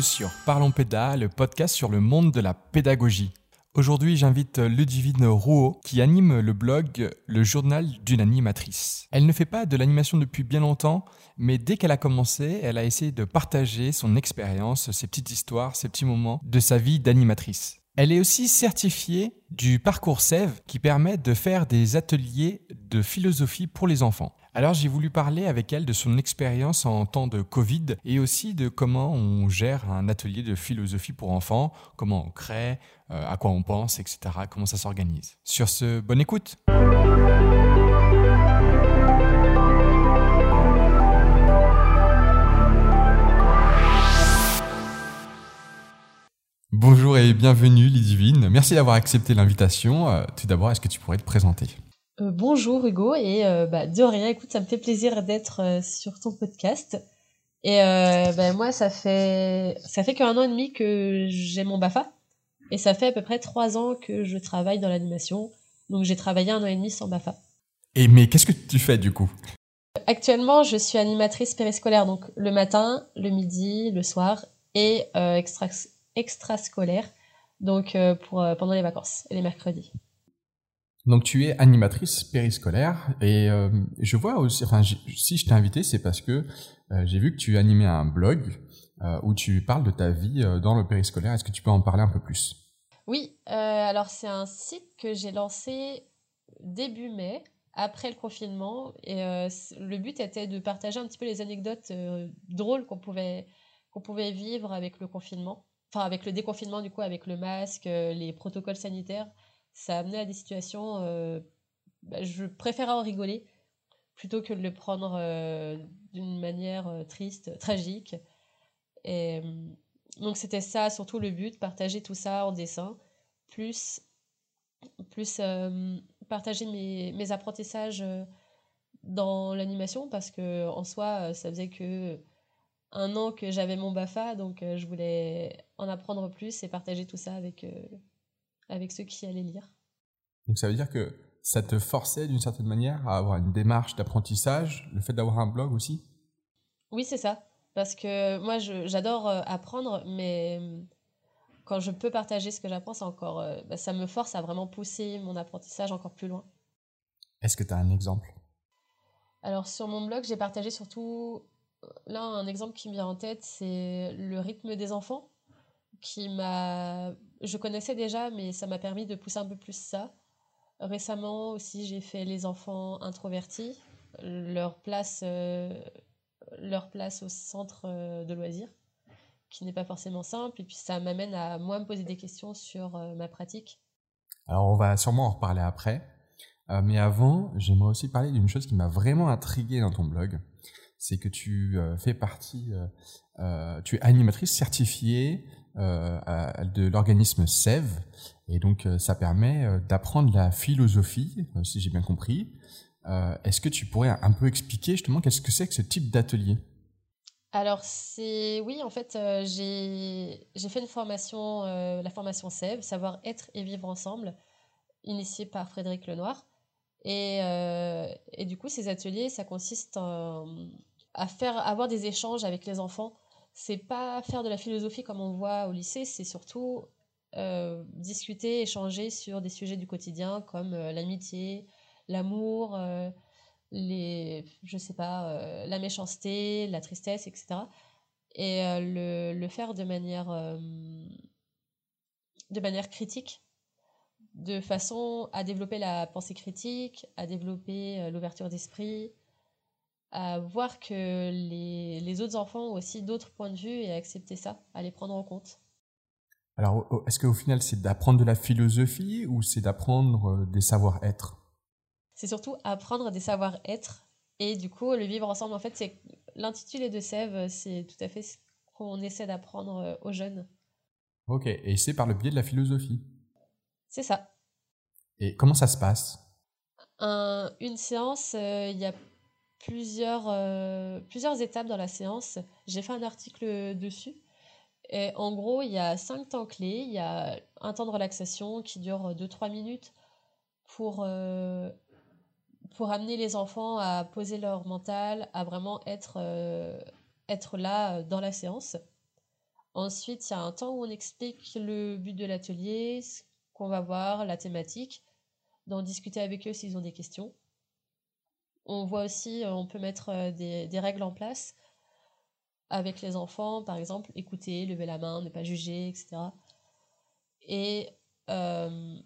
sur Parlons Péda, le podcast sur le monde de la pédagogie. Aujourd'hui, j'invite Ludivine Rouault qui anime le blog Le journal d'une animatrice. Elle ne fait pas de l'animation depuis bien longtemps, mais dès qu'elle a commencé, elle a essayé de partager son expérience, ses petites histoires, ses petits moments de sa vie d'animatrice. Elle est aussi certifiée du parcours SEV qui permet de faire des ateliers de philosophie pour les enfants. Alors j'ai voulu parler avec elle de son expérience en temps de Covid et aussi de comment on gère un atelier de philosophie pour enfants, comment on crée, euh, à quoi on pense, etc., comment ça s'organise. Sur ce, bonne écoute Bonjour et bienvenue Lidivine. Merci d'avoir accepté l'invitation. Euh, tout d'abord, est-ce que tu pourrais te présenter? Euh, bonjour Hugo et euh, bah, de rien, écoute, ça me fait plaisir d'être euh, sur ton podcast. Et bah, moi, ça fait ça fait qu'un an et demi que j'ai mon Bafa et ça fait à peu près trois ans que je travaille dans l'animation. Donc j'ai travaillé un an et demi sans Bafa. Et mais qu'est-ce que tu fais du coup? Actuellement, je suis animatrice périscolaire, donc le matin, le midi, le soir et extra extrascolaire, donc pour pendant les vacances et les mercredis. Donc tu es animatrice périscolaire et euh, je vois aussi, enfin si je t'ai invité, c'est parce que euh, j'ai vu que tu animais un blog euh, où tu parles de ta vie dans le périscolaire. Est-ce que tu peux en parler un peu plus? Oui, alors c'est un site que j'ai lancé début mai, après le confinement, et le but était de partager un petit peu les anecdotes drôles qu'on pouvait qu'on pouvait vivre avec le confinement, enfin avec le déconfinement du coup, avec le masque, les protocoles sanitaires ça a amené à des situations, euh, bah, je préfère en rigoler plutôt que de le prendre euh, d'une manière euh, triste, tragique. Et donc c'était ça surtout le but, partager tout ça en dessin, plus, plus partager mes, mes apprentissages dans l'animation parce que en soi ça faisait que un an que j'avais mon BAFA donc je voulais en apprendre plus et partager tout ça avec avec ceux qui allaient lire. Donc ça veut dire que ça te forçait d'une certaine manière à avoir une démarche d'apprentissage, le fait d'avoir un blog aussi? Oui, c'est ça. Parce que moi, j'adore euh, apprendre, mais euh, quand je peux partager ce que j'apprends, c'est encore, euh, bah, ça me force à vraiment pousser mon apprentissage encore plus loin. Est-ce que tu as un exemple? Alors sur mon blog, j'ai partagé surtout, là un exemple qui me vient en tête, c'est le rythme des enfants qui m'a... Je connaissais déjà, mais ça m'a permis de pousser un peu plus ça. Récemment aussi, j'ai fait les enfants introvertis, leur place, euh, leur place au centre euh, de loisirs, qui n'est pas forcément simple. Et puis ça m'amène à moi me poser des questions sur euh, ma pratique. Alors on va sûrement en reparler après. mais avant, j'aimerais aussi parler d'une chose qui m'a vraiment intrigué dans ton blog. C'est que tu fais partie, tu es animatrice certifiée euh, de l'organisme SEV. Et donc, euh, ça permet euh, d'apprendre la philosophie, si j'ai bien compris. Est-ce que tu pourrais un peu expliquer justement qu'est-ce que c'est que ce type d'atelier? Alors c'est oui en fait j'ai fait une formation la formation SEV savoir être et vivre ensemble initiée par Frédéric Lenoir et, et du coup ces ateliers ça consiste à faire avoir des échanges avec les enfants c'est pas faire de la philosophie comme on voit au lycée, c'est surtout euh, discuter, échanger sur des sujets du quotidien comme euh, l'amitié, l'amour, euh, les, je sais pas, la méchanceté, la tristesse, etc. Et le, le, faire de manière, de manière critique, de façon à développer la pensée critique, à développer l'ouverture d'esprit, à voir que les, les autres enfants ont aussi d'autres points de vue et à accepter ça, à les prendre en compte. Alors, est-ce qu'au final, c'est d'apprendre de la philosophie ou c'est d'apprendre euh, des savoir-être? C'est surtout apprendre des savoir-être et du coup, le vivre ensemble, en fait, c'est l'intitulé de Sève, c'est tout à fait ce qu'on essaie d'apprendre euh, aux jeunes. Ok, et c'est par le biais de la philosophie? C'est ça. Et comment ça se passe? Une séance, euh, il y a plusieurs, euh, plusieurs étapes dans la séance. J'ai fait un article dessus. Et en gros, il y a cinq temps clés. Il y a un temps de relaxation qui dure 2-3 minutes pour, euh, pour amener les enfants à poser leur mental, à vraiment être, euh, être là dans la séance. Ensuite, il y a un temps où on explique le but de l'atelier, ce qu'on va voir, la thématique, d'en discuter avec eux s'ils ont des questions. On voit aussi, on peut mettre des, des règles en place avec les enfants, par exemple, écouter, lever la main, ne pas juger, etc. Et euh,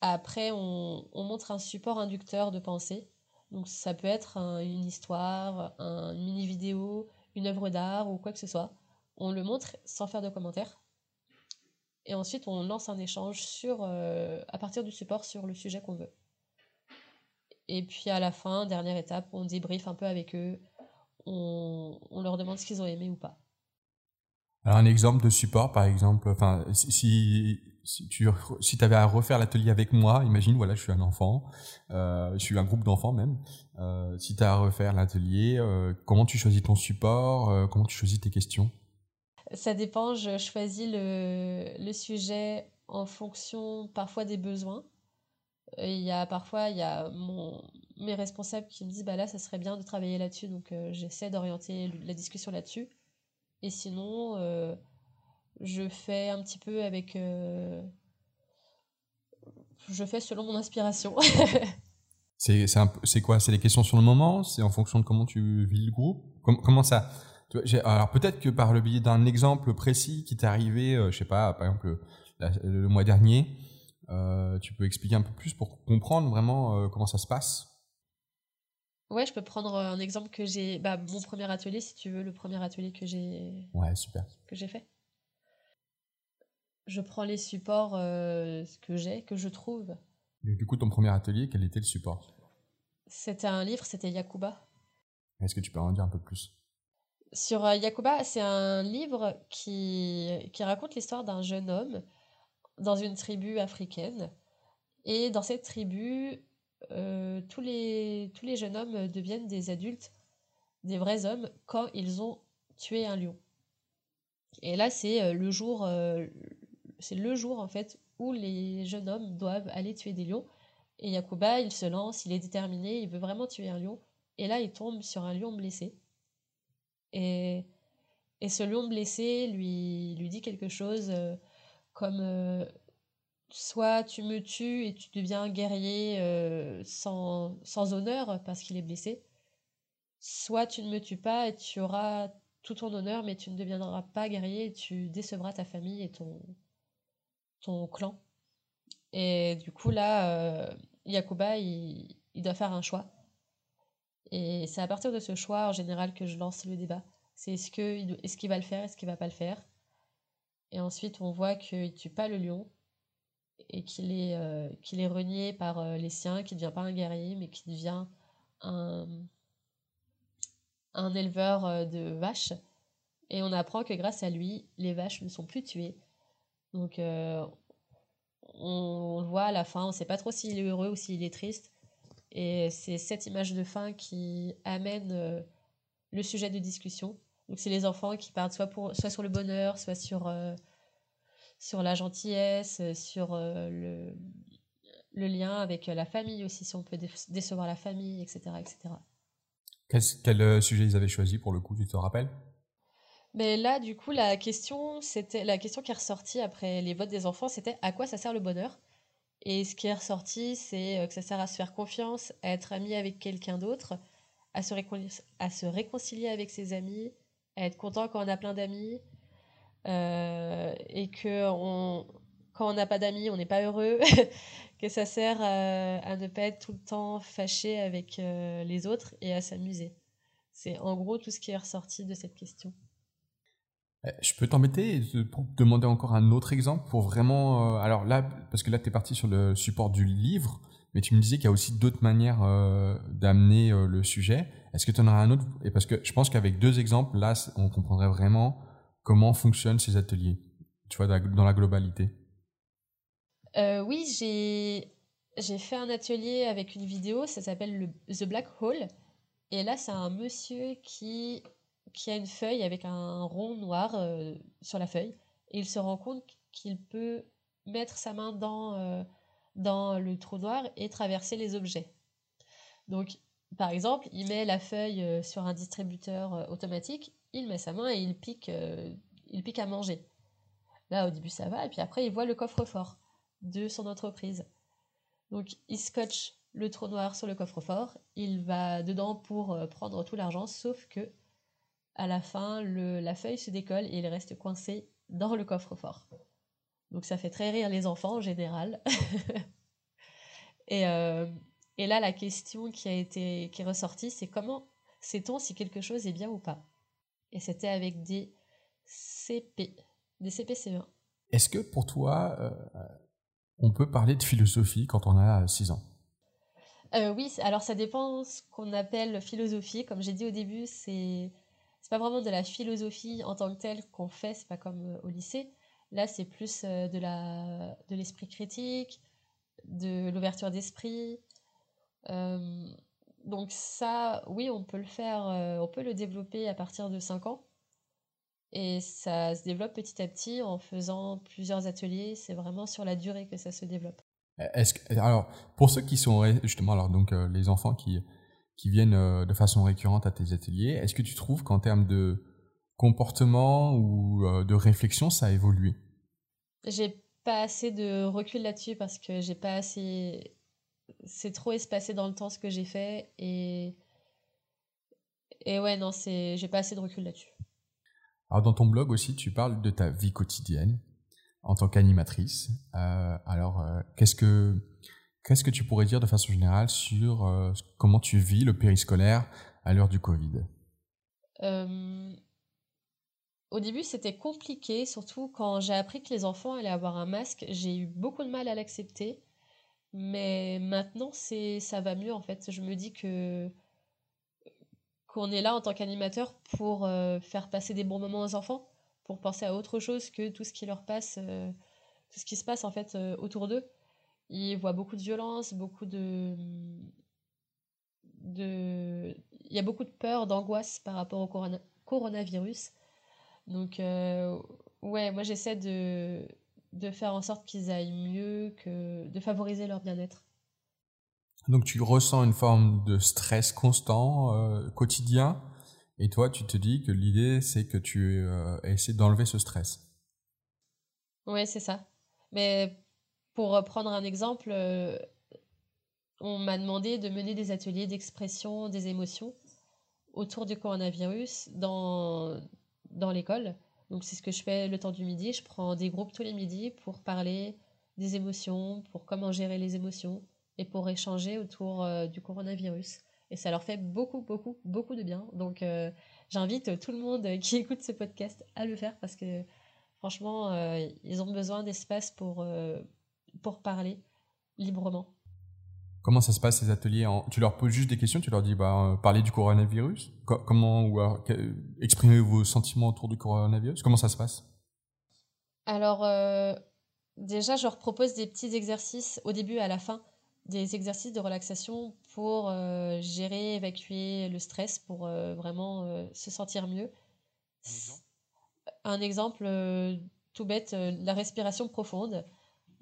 après, on, montre un support inducteur de pensée. Donc ça peut être une histoire, un, une mini-vidéo, une œuvre d'art ou quoi que ce soit. On le montre sans faire de commentaires. Et ensuite, on lance un échange euh, à partir du support sur le sujet qu'on veut. Et puis à la fin, dernière étape, on débriefe un peu avec eux, on, leur demande ce qu'ils ont aimé ou pas. Alors un exemple de support, par exemple, enfin, si, si tu si avais à refaire l'atelier avec moi, imagine, voilà, je suis un enfant, euh, je suis un groupe d'enfants même. Euh, si tu as à refaire l'atelier, euh, comment tu choisis ton support Comment tu choisis tes questions? Ça dépend, je choisis le, le sujet en fonction parfois des besoins. Il y a parfois, il y a mon, mes responsables qui me disent bah là ça serait bien de travailler là-dessus. Donc euh, j'essaie d'orienter la discussion là-dessus. Et sinon euh, je fais un petit peu avec euh, je fais selon mon inspiration. C'est c'est quoi? C'est les questions sur le moment? C'est en fonction de comment tu vis le groupe? Comment ça alors peut-être que par le biais d'un exemple précis qui t'est arrivé je sais pas par exemple le mois dernier tu peux expliquer un peu plus pour comprendre vraiment comment ça se passe? Ouais, je peux prendre un exemple que j'ai. Bah, mon premier atelier, si tu veux, le premier atelier que j'ai. Ouais, super. Que j'ai fait. Je prends les supports euh, que j'ai, que je trouve. du coup, ton premier atelier, quel était le support? C'était un livre, c'était Yakuba. Est-ce que tu peux en dire un peu plus? Sur euh, Yakuba, c'est un livre qui, qui raconte l'histoire d'un jeune homme dans une tribu africaine. Et dans cette tribu, euh, tous, les, tous les jeunes hommes deviennent des adultes, des vrais hommes, quand ils ont tué un lion. Et là, c'est euh, le jour, euh, c'est le jour en fait où les jeunes hommes doivent aller tuer des lions. Et Yakuba, il se lance, il est déterminé, il veut vraiment tuer un lion. Et là, il tombe sur un lion blessé. Et, et ce lion blessé lui, lui dit quelque chose comme soit tu me tues et tu deviens guerrier euh, sans, honneur parce qu'il est blessé, soit tu ne me tues pas et tu auras tout ton honneur mais tu ne deviendras pas guerrier et tu décevras ta famille et ton, clan. Et du coup là, euh, Yakuba, il, doit faire un choix. Et c'est à partir de ce choix en général que je lance le débat. C'est est-ce qu'il est qu'il va le faire, est-ce qu'il va pas le faire? Et ensuite on voit qu'il tue pas le lion, et qu'il est, euh, qu'il renié par euh, les siens, qui ne devient pas un guerrier, mais qui devient un, un éleveur euh, de vaches. Et on apprend que grâce à lui, les vaches ne sont plus tuées. Donc on, on, le voit à la fin, on ne sait pas trop s'il est heureux ou s'il est triste. Et c'est cette image de fin qui amène le sujet de discussion. Donc c'est les enfants qui partent soit, pour, soit sur le bonheur, soit sur sur la gentillesse, euh, sur euh, le, le, lien avec la famille aussi, si on peut décevoir la famille, etc. etc. Quel, quel euh, sujet ils avaient choisi pour le coup, tu te rappelles? Mais là, du coup, la question, c'était la question qui est ressortie après les votes des enfants, c'était à quoi ça sert le bonheur? Et ce qui est ressorti, c'est que ça sert à se faire confiance, à être ami avec quelqu'un d'autre, à se, à se réconcilier avec ses amis, à être content quand on a plein d'amis, euh, et que on, quand on n'a pas d'amis, on n'est pas heureux, que ça sert à, ne pas être tout le temps fâché avec euh, les autres et à s'amuser. C'est en gros tout ce qui est ressorti de cette question. Je peux t'embêter pour te demander encore un autre exemple pour vraiment. Euh, alors là, parce que là, tu es parti sur le support du livre, mais tu me disais qu'il y a aussi d'autres manières d'amener le sujet. Est-ce que tu en as un autre? Et parce que je pense qu'avec deux exemples, là, on comprendrait vraiment Comment fonctionnent ces ateliers, tu vois, dans la globalité euh, Oui, j'ai fait un atelier avec une vidéo, ça s'appelle le The Black Hole. Et là, c'est un monsieur qui, qui a une feuille avec un rond noir euh, sur la feuille. Et il se rend compte qu'il peut mettre sa main dans, euh, dans le trou noir et traverser les objets. Donc, par exemple, il met la feuille sur un distributeur automatique il met sa main et il pique euh, il pique à manger. Là, au début, ça va, et puis après, il voit le coffre-fort de son entreprise. Donc, il scotche le trou noir sur le coffre-fort, il va dedans pour euh, prendre tout l'argent, sauf que à la fin, la feuille se décolle et il reste coincé dans le coffre-fort. Donc ça fait très rire les enfants en général. et, euh, et, là, la question qui a été qui est ressortie, c'est comment sait-on si quelque chose est bien ou pas? Et c'était avec des CP, des CPCE1. Est-ce que pour toi, euh, on peut parler de philosophie quand on a 6 ans? Euh, Oui, alors ça dépend ce qu'on appelle philosophie. Comme j'ai dit au début, c'est c'est pas vraiment de la philosophie en tant que telle qu'on fait, c'est pas comme au lycée. Là, c'est plus euh, de la de l'esprit critique, de l'ouverture d'esprit. Euh, donc ça, oui, on peut le faire, on peut le développer à partir de 5 ans. Et ça se développe petit à petit en faisant plusieurs ateliers. C'est vraiment sur la durée que ça se développe. Est-ce que, alors, pour ceux qui sont justement, alors donc les enfants qui qui viennent euh, de façon récurrente à tes ateliers. Est-ce que tu trouves qu'en termes de comportement ou euh, de réflexion, ça a évolué? J'ai pas assez de recul là-dessus parce que j'ai pas assez. C'est trop espacé dans le temps ce que j'ai fait et. Et ouais, non, c'est... j'ai pas assez de recul là-dessus. Alors, dans ton blog aussi, tu parles de ta vie quotidienne en tant qu'animatrice. Euh, alors, qu'est-ce que Qu'est-ce que tu pourrais dire de façon générale sur euh, comment tu vis le périscolaire à l'heure du Covid? Euh, Au début, c'était compliqué, surtout quand j'ai appris que les enfants allaient avoir un masque. J'ai eu beaucoup de mal à l'accepter. Mais maintenant, c'est ça va mieux en fait. Je me dis que qu'on est là en tant qu'animateur pour euh, faire passer des bons moments aux enfants, pour penser à autre chose que tout ce qui leur passe, tout ce qui se passe en fait autour d'eux. Il voit beaucoup de violence, beaucoup de. de... Il y a beaucoup de peur, d'angoisse par rapport au coronavirus. Donc, euh, ouais, moi j'essaie de, de faire en sorte qu'ils aillent mieux, que de favoriser leur bien-être. Donc tu ressens une forme de stress constant, euh, quotidien, et toi tu te dis que l'idée c'est que tu euh, essaies d'enlever ce stress. Ouais, c'est ça. Mais pour prendre un exemple, euh, on m'a demandé de mener des ateliers d'expression des émotions autour du coronavirus dans, dans l'école. Donc c'est ce que je fais le temps du midi. Je prends des groupes tous les midis pour parler des émotions, pour comment gérer les émotions et pour échanger autour euh, du coronavirus. Et ça leur fait beaucoup, beaucoup, beaucoup de bien. Donc euh, j'invite tout le monde qui écoute ce podcast à le faire parce que franchement, ils ont besoin d'espace pour, pour parler librement. Comment ça se passe ces ateliers Tu leur poses juste des questions, tu leur dis bah, euh, parler du coronavirus. Comment ou exprimer vos sentiments autour du coronavirus? Comment ça se passe? Alors euh, déjà, je leur propose des petits exercices au début et à la fin, des exercices de relaxation pour euh, gérer, évacuer le stress, pour vraiment se sentir mieux. Un exemple, Un exemple tout bête, la respiration profonde.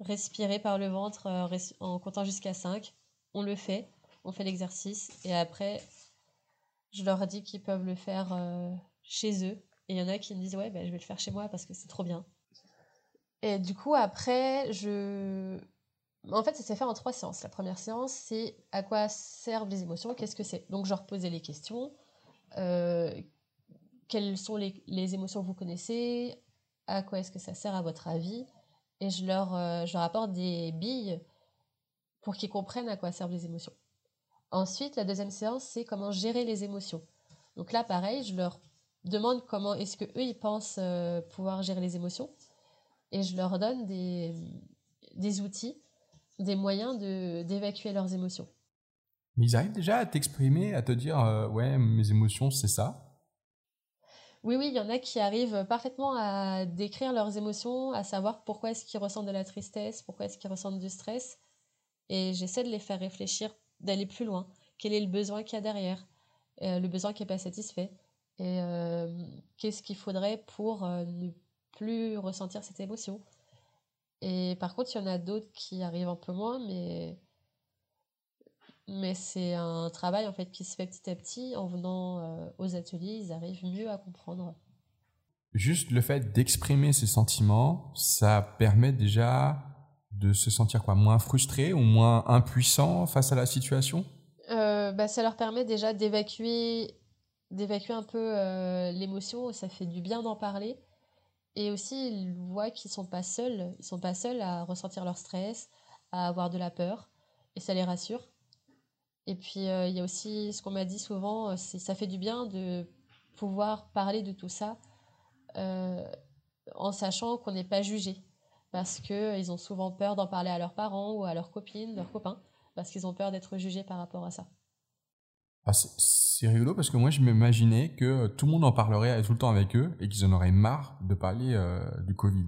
Respirer par le ventre euh, en comptant jusqu'à 5. On le fait, on fait l'exercice et après, je leur dis qu'ils peuvent le faire euh, chez eux. Et il y en a qui me disent ouais, ben, je vais le faire chez moi parce que c'est trop bien. Et du coup, après, je. En fait, ça s'est fait en trois séances. La première séance, c'est à quoi servent les émotions, qu'est-ce que c'est? Donc, je leur posais les questions. Euh, quelles sont les, les, émotions que vous connaissez? À quoi est-ce que ça sert à votre avis? Et je leur, euh, je leur apporte des billes pour qu'ils comprennent à quoi servent les émotions. Ensuite, la deuxième séance, c'est comment gérer les émotions. Donc là, pareil, je leur demande comment est-ce que eux ils pensent euh, pouvoir gérer les émotions et je leur donne des, des outils, des moyens de, d'évacuer leurs émotions. Mais ils arrivent déjà à t'exprimer, à te dire euh, ouais mes émotions c'est ça? Oui, oui, il y en a qui arrivent parfaitement à décrire leurs émotions, à savoir pourquoi est-ce qu'ils ressentent de la tristesse, pourquoi est-ce qu'ils ressentent du stress. Et j'essaie de les faire réfléchir, d'aller plus loin. Quel est le besoin qu'il y a derrière euh, Le besoin qui n'est pas satisfait. Et euh, qu'est-ce qu'il faudrait pour euh, ne plus ressentir cette émotion Et par contre, il y en a d'autres qui arrivent un peu moins, mais mais c'est un travail en fait qui se fait petit à petit en venant aux ateliers, ils arrivent mieux à comprendre. juste le fait d'exprimer ses sentiments, ça permet déjà de se sentir quoi moins frustré ou moins impuissant face à la situation? Euh, bah, ça leur permet déjà d'évacuer d'évacuer un peu euh, l'émotion, ça fait du bien d'en parler. Et aussi, ils voient qu'ils sont pas seuls, ils sont pas seuls à ressentir leur stress, à avoir de la peur, et ça les rassure. Et puis, euh, il y a aussi ce qu'on m'a dit souvent, c'est ça fait du bien de pouvoir parler de tout ça en sachant qu'on n'est pas jugé. Parce qu'ils ont souvent peur d'en parler à leurs parents ou à leurs copines, leurs copains parce qu'ils ont peur d'être jugés par rapport à ça. Ah, c'est rigolo parce que moi je m'imaginais que tout le monde en parlerait tout le temps avec eux et qu'ils en auraient marre de parler euh, du Covid.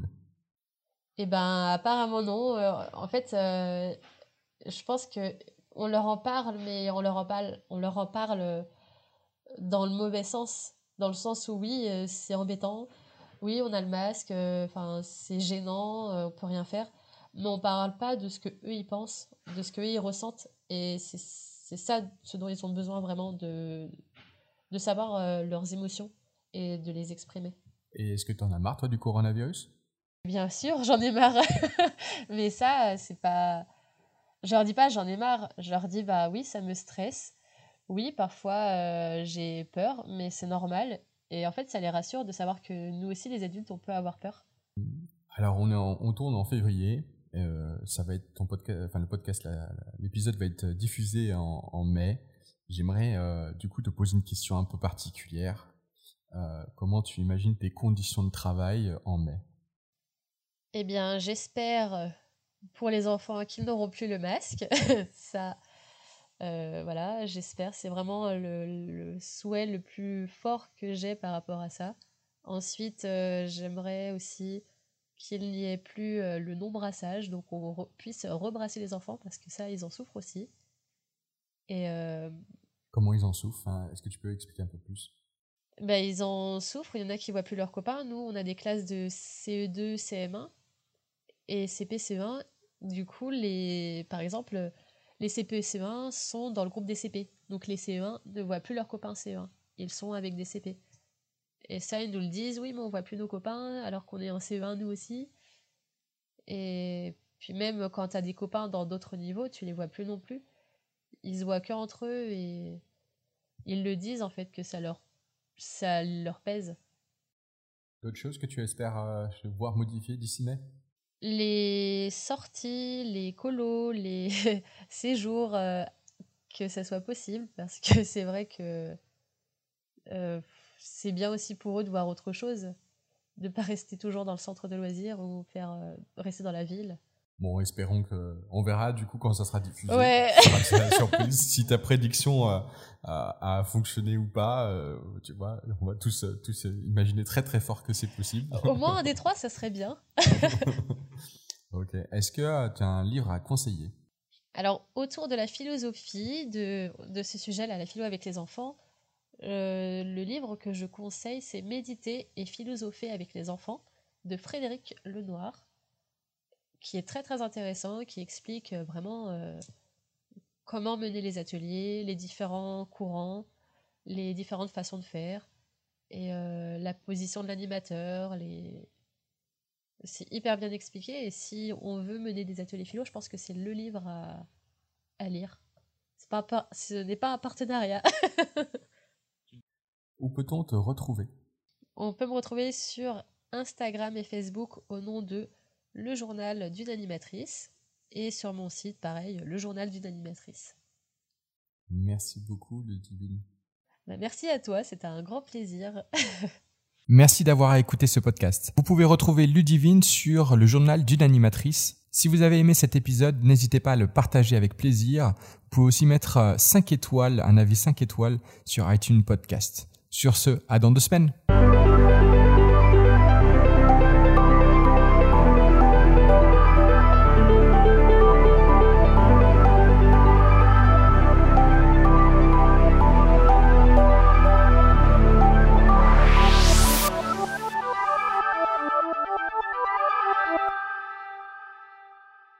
Eh ben apparemment non. Euh, en fait, euh, je pense que on leur en parle, mais on leur en parle, on leur en parle dans le mauvais sens, dans le sens où oui, c'est embêtant, oui, on a le masque, enfin c'est gênant, on peut rien faire mais on parle pas de ce que eux ils pensent, de ce que eux ils ressentent. Et c'est ça ce dont ils ont besoin vraiment de, de savoir euh, leurs émotions et de les exprimer. Et est-ce que tu en as marre, toi, du coronavirus? Bien sûr, j'en ai marre. mais ça, c'est pas. Je leur dis pas j'en ai marre. Je leur dis bah oui, ça me stresse. Oui, parfois euh, j'ai peur, mais c'est normal. Et en fait, ça les rassure de savoir que nous aussi, les adultes, on peut avoir peur. Alors, on, est on tourne en février. Euh, ça va être ton podcast, enfin le podcast, l'épisode va être diffusé en, mai. J'aimerais euh, du coup te poser une question un peu particulière. Euh, comment tu imagines tes conditions de travail en mai? Eh bien, j'espère pour les enfants qu'ils n'auront plus le masque. Ça, voilà, j'espère. C'est vraiment le, souhait le plus fort que j'ai par rapport à ça. Ensuite, j'aimerais aussi qu'il n'y ait plus euh, le non-brassage, donc on puisse rebrasser les enfants parce que ça, ils en souffrent aussi. Et euh, Comment ils en souffrent hein Est-ce que tu peux expliquer un peu plus? Ben, Ils en souffrent, il y en a qui voient plus leurs copains. Nous, on a des classes de CE2, CM1 et CP-CE1. Du coup, les... par exemple, les CP CE1 sont dans le groupe des CP. Donc les CE1 ne voient plus leurs copains CE1. Ils sont avec des CP. Et ça, ils nous le disent, oui, mais on voit plus nos copains, alors qu'on est en CE1 nous aussi. Et puis même quand tu as des copains dans d'autres niveaux, tu les vois plus non plus. Ils se voient que entre eux et ils le disent en fait que ça leur, ça leur pèse. D'autres choses que tu espères euh, voir modifier d'ici mai? Les sorties, les colos, les séjours, euh, que ça soit possible parce que c'est vrai que euh, c'est bien aussi pour eux de voir autre chose, de pas rester toujours dans le centre de loisirs ou faire euh, rester dans la ville. Bon, espérons que on verra du coup quand ça sera diffusé. Ouais. la surprise si ta prédiction a, a, fonctionné ou pas. Euh, tu vois, on va tous tous imaginer très très fort que c'est possible. Au moins un des trois, ça serait bien. Est-ce que euh, tu as un livre à conseiller? Alors autour de la philosophie de ce sujet-là, la philo avec les enfants. Euh, le livre que je conseille, c'est Méditer et philosopher avec les enfants de Frédéric Lenoir, qui est très très intéressant, qui explique euh, vraiment comment mener les ateliers, les différents courants, les différentes façons de faire, et la position de l'animateur, les... c'est hyper bien expliqué, et si on veut mener des ateliers philo, je pense que c'est le livre à, à lire. Pas, ce n'est pas un partenariat. Où peut-on te retrouver? On peut me retrouver sur Instagram et Facebook au nom de Le Journal d'une animatrice et sur mon site, pareil, Le Journal d'une animatrice. Merci beaucoup, Ludivine. Bah, merci à toi, c'était un grand plaisir. Merci d'avoir écouté ce podcast. Vous pouvez retrouver Ludivine sur le journal d'une animatrice. Si vous avez aimé cet épisode, n'hésitez pas à le partager avec plaisir. Vous pouvez aussi mettre 5 étoiles, un avis 5 étoiles sur iTunes Podcast. Sur ce, à dans deux semaines.